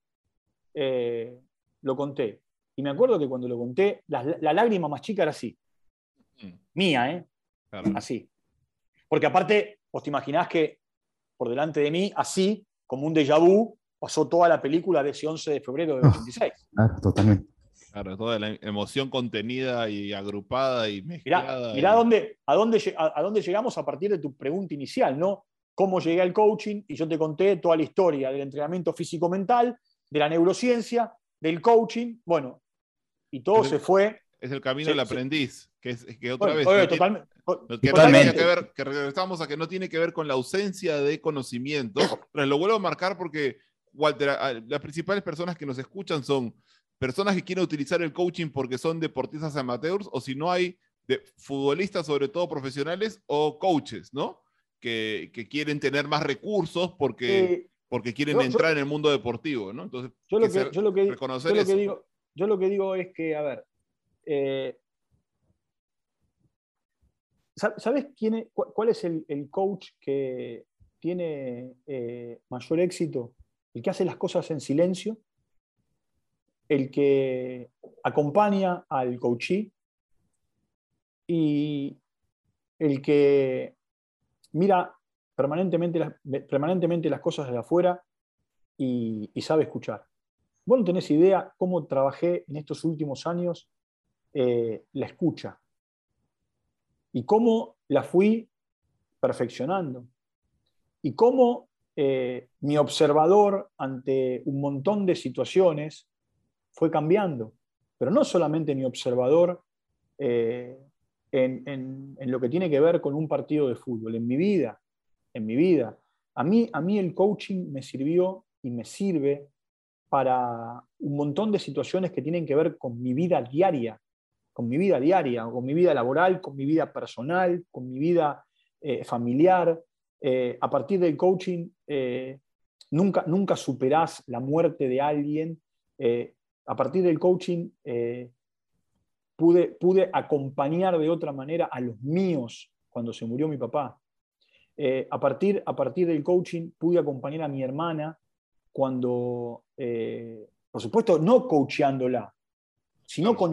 lo conté. Y me acuerdo que cuando lo conté, la, lágrima más chica era así. Mm. Mía, ¿eh? Así. Porque aparte, Vos te imaginás que por delante de mí, así, como un déjà vu, pasó toda la película de ese 11 de febrero de 86. Ah, totalmente. Claro, toda la emoción contenida y agrupada y mezclada. Mirá, dónde, a, dónde, a, dónde llegamos a partir de tu pregunta inicial, ¿no? Cómo llegué al coaching y yo te conté toda la historia del entrenamiento físico-mental, de la neurociencia, del coaching, bueno, y todo se fue. Es el camino del aprendiz, que, es, que otra vez. totalmente, que, Totalmente. que ver, que regresamos a que no tiene que ver con la ausencia de conocimiento. Pero lo vuelvo a marcar porque, Walter, las principales personas que nos escuchan son personas que quieren utilizar el coaching porque son deportistas amateurs o si no hay de futbolistas, sobre todo profesionales, o coaches, ¿no? Que, que quieren tener más recursos porque, porque quieren entrar en el mundo deportivo, ¿no? Entonces, yo lo que, yo lo que, reconocer yo lo que digo, yo lo que digo es que, a ver, eh, ¿Sabes quién cuál es el, coach que tiene eh, mayor éxito? El que hace las cosas en silencio, el que acompaña al coachee y el que mira permanentemente las, permanentemente las cosas de afuera y, sabe escuchar. Vos no tenés idea cómo trabajé en estos últimos años eh, la escucha y cómo la fui perfeccionando. y cómo eh, mi observador ante un montón de situaciones fue cambiando. Pero no solamente mi observador eh, en, lo que tiene que ver con un partido de fútbol, en mi vida, en mi vida. A mí, a mí el coaching me sirvió y me sirve para un montón de situaciones que tienen que ver con mi vida diaria, con mi vida diaria, con mi vida laboral, con mi vida personal, con mi vida eh, familiar. Eh, a partir del coaching, nunca, nunca superás la muerte de alguien. A partir del coaching, pude, pude acompañar de otra manera a los míos cuando se murió mi papá. a, partir, a partir del coaching, pude acompañar a mi hermana cuando, por supuesto, no coacheándola, sino con,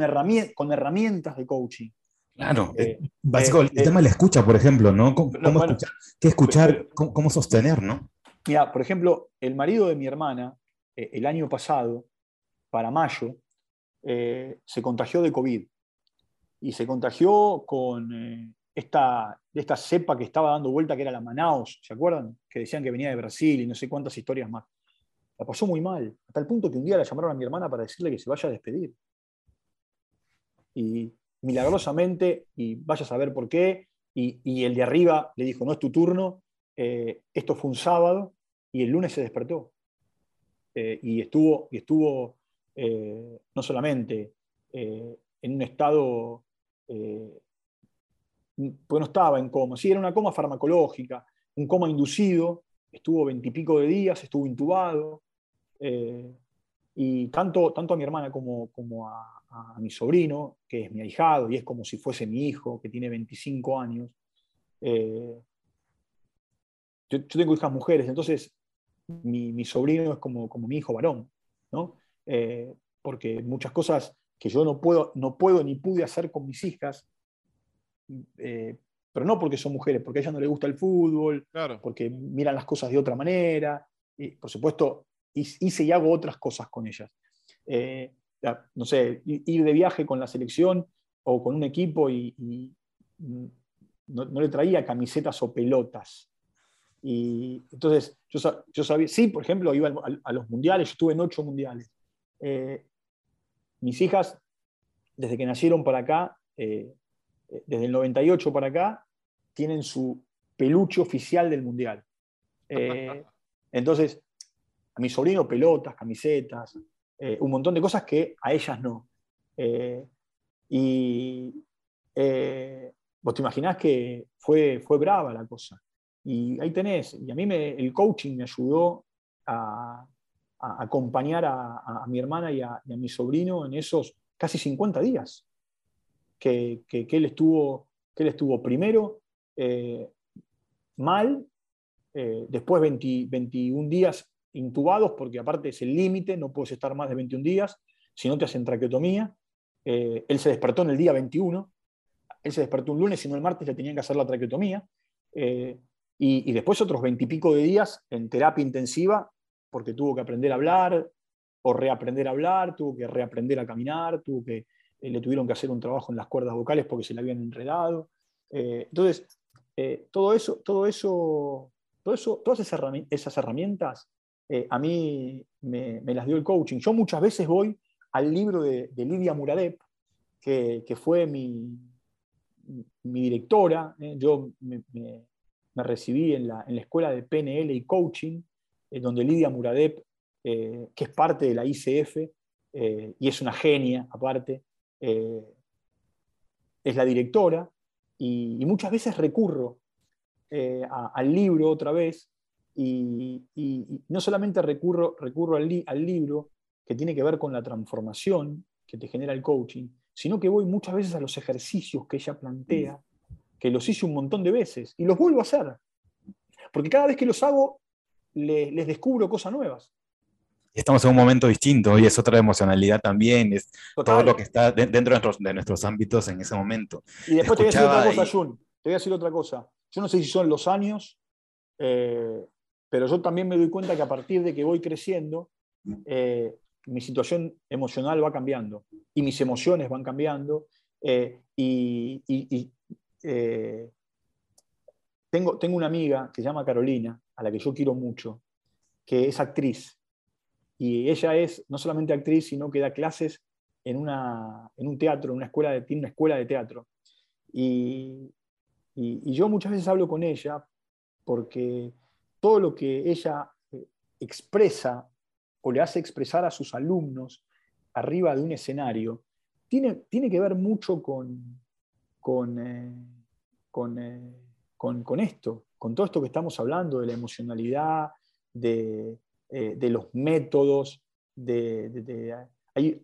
con herramientas de coaching. Claro, eh, eh, básico, el eh, tema de la escucha, por ejemplo, ¿no? ¿Cómo, escuchar? ¿Qué escuchar? Cómo, sostener, no? Mira, por ejemplo, el marido de mi hermana, el año pasado, para mayo, se contagió de COVID. Y se contagió con esta, esta cepa que estaba dando vuelta, que era la Manaus, ¿se acuerdan? Que decían que venía de Brasil y no sé cuántas historias más. La pasó muy mal, hasta el punto que un día la llamaron a mi hermana para decirle que se vaya a despedir y milagrosamente, y vaya a saber por qué, y, el de arriba le dijo, no es tu turno, eh, esto fue un sábado, y el lunes se despertó. Eh, y estuvo, y estuvo eh, no solamente en un estado, pues no estaba en coma, sí, era una coma farmacológica, un coma inducido, estuvo veintipico de días, estuvo intubado, y tanto, tanto a mi hermana como, como a, mi sobrino, que es mi ahijado y es como si fuese mi hijo, que tiene 25 años. Eh, yo, tengo hijas mujeres, entonces mi, sobrino es como, como, mi hijo varón, ¿no? Eh, porque muchas cosas que yo no puedo, no puedo ni pude hacer con mis hijas, eh, pero no porque son mujeres, porque a ellas no les gusta el fútbol, porque miran las cosas de otra manera, y por supuesto hice y hago otras cosas con ellas no sé, ir de viaje con la selección o con un equipo y, no, le traía camisetas o pelotas. Y entonces yo, sabía, sí, por ejemplo, iba a, los mundiales, yo estuve en ocho mundiales. Eh, mis hijas, desde que nacieron para acá, eh, desde el 98 para acá, tienen su peluche oficial del mundial. Eh, entonces, a mi sobrino pelotas, camisetas, eh, un montón de cosas que a ellas no. Eh, y eh, vos te imaginás que fue, fue brava la cosa. Y ahí tenés, y a mí me, el coaching me ayudó a, acompañar a, mi hermana y a, mi sobrino en esos casi 50 días que, él, estuvo, que él estuvo primero mal, después 21 días intubados, porque aparte es el límite, no puedes estar más de 21 días, si no te hacen traqueotomía. Eh, él se despertó en el día 21, él se despertó un lunes, sino el martes le tenían que hacer la traqueotomía. Eh, y, después otros 20 y pico de días en terapia intensiva, porque tuvo que aprender a hablar o reaprender a hablar, tuvo que reaprender a caminar, tuvo que, eh, le tuvieron que hacer un trabajo en las cuerdas vocales porque se le habían enredado. entonces, todo eso, todo eso, todo eso, todas esas herramientas eh, a mí me, las dio el coaching. Yo muchas veces voy al libro de, Lidia Muradep, que, fue mi, mi directora. ¿eh? yo me, recibí en la, escuela de PNL y coaching, eh, donde Lidia Muradep, que es parte de la ICF y es una genia aparte, es la directora. Y, muchas veces recurro al libro otra vez y, no solamente recurro, recurro al, libro que tiene que ver con la transformación que te genera el coaching, sino que voy muchas veces a los ejercicios que ella plantea, que los hice un montón de veces y los vuelvo a hacer. Porque cada vez que los hago, les descubro cosas nuevas. Estamos en un momento distinto y es otra emocionalidad también, es todo lo que está dentro de nuestros, ámbitos en ese momento. Y después te voy a decir otra cosa, Jun, te voy a decir otra cosa. Yo no sé si son los años, eh, pero yo también me doy cuenta que a partir de que voy creciendo, eh, mi situación emocional va cambiando y mis emociones van cambiando. Eh, y, eh, tengo, tengo una amiga que se llama Carolina, a la que yo quiero mucho, que es actriz. Y ella es no solamente actriz, sino que da clases en, una, en un teatro, en una escuela de, tiene una escuela de teatro. Y, y, yo muchas veces hablo con ella porque todo lo que ella eh, expresa o le hace expresar a sus alumnos arriba de un escenario, tiene, tiene que ver mucho con, con, eh, eh, con, con, esto, con todo esto que estamos hablando, de la emocionalidad, de, de los métodos, de, hay,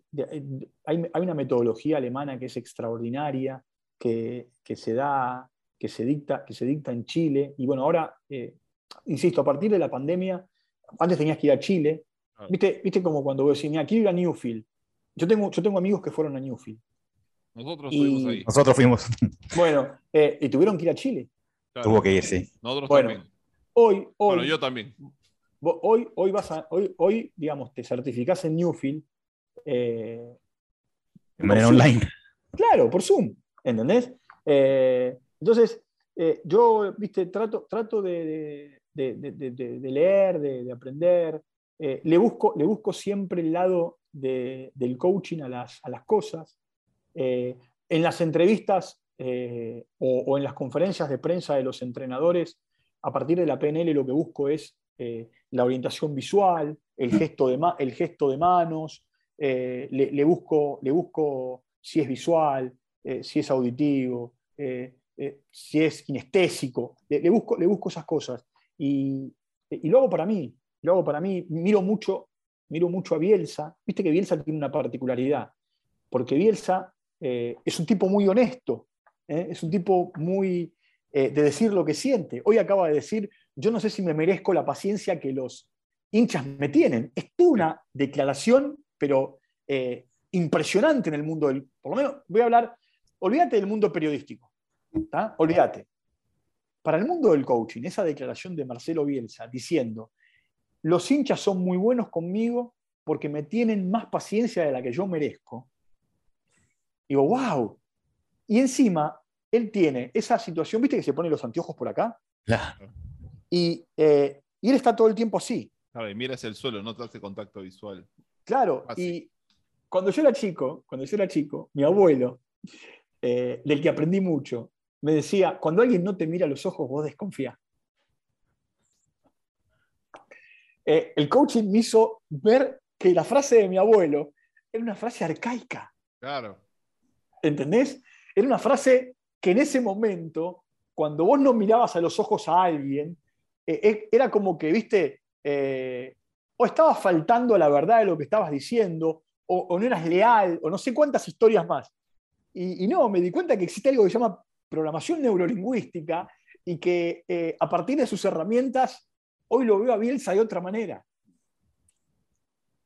hay, hay, una metodología alemana que es extraordinaria, que, que, se da, que se, dicta, que se dicta en Chile. Y bueno, ahora, eh, insisto, a partir de la pandemia, antes tenías que ir a Chile. ¿Viste, ¿Viste como cuando vos decís, mira, quiero ir a Newfield? Yo tengo, yo tengo amigos que fueron a Newfield. Nosotros fuimos ahí. Nosotros fuimos. Bueno, eh, y tuvieron que ir a Chile. Tuvo que ir, sí. Nosotros bueno, también. Hoy, hoy, Bueno, yo también. hoy, hoy, vas a, hoy, hoy, digamos, te certificás en Newfield. eh, De manera online. Claro, por Zoom, ¿entendés? Eh, entonces, eh, yo, viste, trato, trato de, de- de- de- de- de leer, de, de aprender. Eh, le, busco, le busco siempre el lado de- del coaching a las, a las cosas. Eh, en las entrevistas eh, o, en las conferencias de prensa de los entrenadores, a partir de la PNL lo que busco es eh, la orientación visual, el gesto de, el gesto de manos, eh, le, busco, le busco si es visual, si es auditivo, si es kinestésico, le, busco, le busco esas cosas. Y, y lo hago para mí, lo hago para mí, miro mucho, miro mucho a Bielsa, viste que Bielsa tiene una particularidad, porque Bielsa es un tipo muy honesto, ¿eh? es un tipo muy eh, de decir lo que siente. Hoy acaba de decir, yo no sé si me merezco la paciencia que los hinchas me tienen. Es una declaración, pero eh, impresionante en el mundo del, por lo menos voy a hablar, olvídate del mundo periodístico, olvídate. Para el mundo del coaching, esa declaración de Marcelo Bielsa diciendo, los hinchas son muy buenos conmigo porque me tienen más paciencia de la que yo merezco. Digo, wow. Y encima, él tiene esa situación, viste que se pone los anteojos por acá, Claro. y, eh, y él está todo el tiempo así. Claro, y miras el suelo, no te hace contacto visual. Claro, Así. y cuando yo era chico, cuando yo era chico, mi abuelo, eh, del que aprendí mucho, me decía, cuando alguien no te mira a los ojos, vos desconfía. Eh, el coaching me hizo ver que la frase de mi abuelo era una frase arcaica, Claro. ¿entendés? Era una frase que en ese momento, cuando vos no mirabas a los ojos a alguien, eh, eh, era como que, viste, eh, o estabas faltando a la verdad de lo que estabas diciendo, o, no eras leal, o no sé cuántas historias más. Y, no, me di cuenta que existe algo que se llama programación neurolingüística y que a partir de sus herramientas, hoy lo veo a Bielsa de otra manera.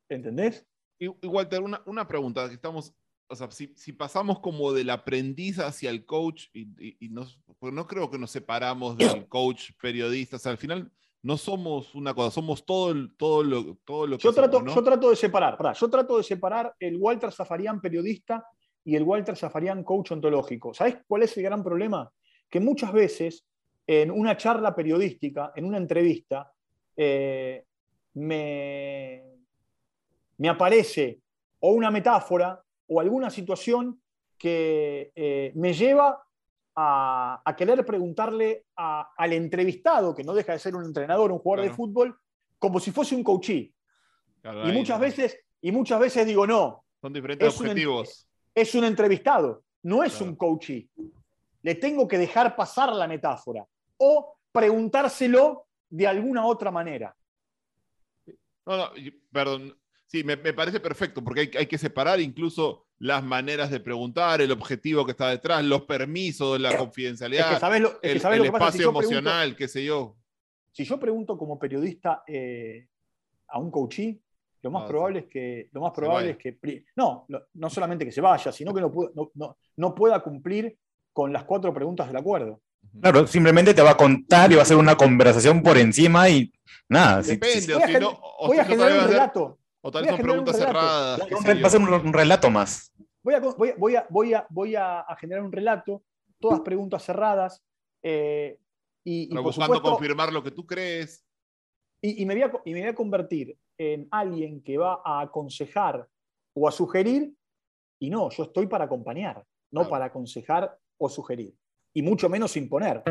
¿Entendés? Y, y Walter, una, una pregunta, que estamos, o sea, si, si pasamos como del aprendiz hacia el coach, y, y- y nos- pues no creo que nos separamos del coach periodista, o sea, al final no somos una cosa, somos todo, todo, lo, todo lo que Yo trato, somos, ¿no? yo trato de separar, pará, yo trato de separar el Walter Zafarian periodista y el Walter Zafarian coach ontológico. ¿Sabes cuál es el gran problema? Que muchas veces en una charla periodística, en una entrevista, eh, me, me aparece o una metáfora o alguna situación que eh, me lleva a, a querer preguntarle a- al entrevistado, que no deja de ser un entrenador, un jugador de fútbol, como si fuese un. Claro, Y muchas no. veces, y muchas veces digo, no, Son diferentes es un- objetivos. es un entrevistado, no es Claro. un coachee. Le tengo que dejar pasar la metáfora o preguntárselo de alguna otra manera. No, no, perdón. Sí, me, me parece perfecto, porque hay, hay que separar incluso las maneras de preguntar, el objetivo que está detrás, los permisos, la Es confidencialidad, que sabes lo, es que el, sabes el lo que pasa. Si espacio pregunto, emocional, qué sé yo. si yo pregunto como periodista eh, a un coachee, lo más Ah, probable es que lo más probable es que no, lo- no solamente que se vaya, sino que no, pueda- no- no- no pueda cumplir con las cuatro preguntas del acuerdo. Claro, simplemente te va a contar y va a hacer una conversación por encima y nada. Depende, si- o Voy a si gen- no, o Voy si a no, generar un ser- relato. O tal vez son preguntas cerradas. Va a ser un relato más. Voy a, voy, a, voy, a, voy, a, generar un relato, todas preguntas cerradas. Eh, y, supuesto, confirmar lo que tú crees. Y, y, me voy a, y me voy a convertir en alguien que va a aconsejar o a sugerir. Y no, yo estoy para acompañar, no para aconsejar o sugerir. Y mucho menos imponer.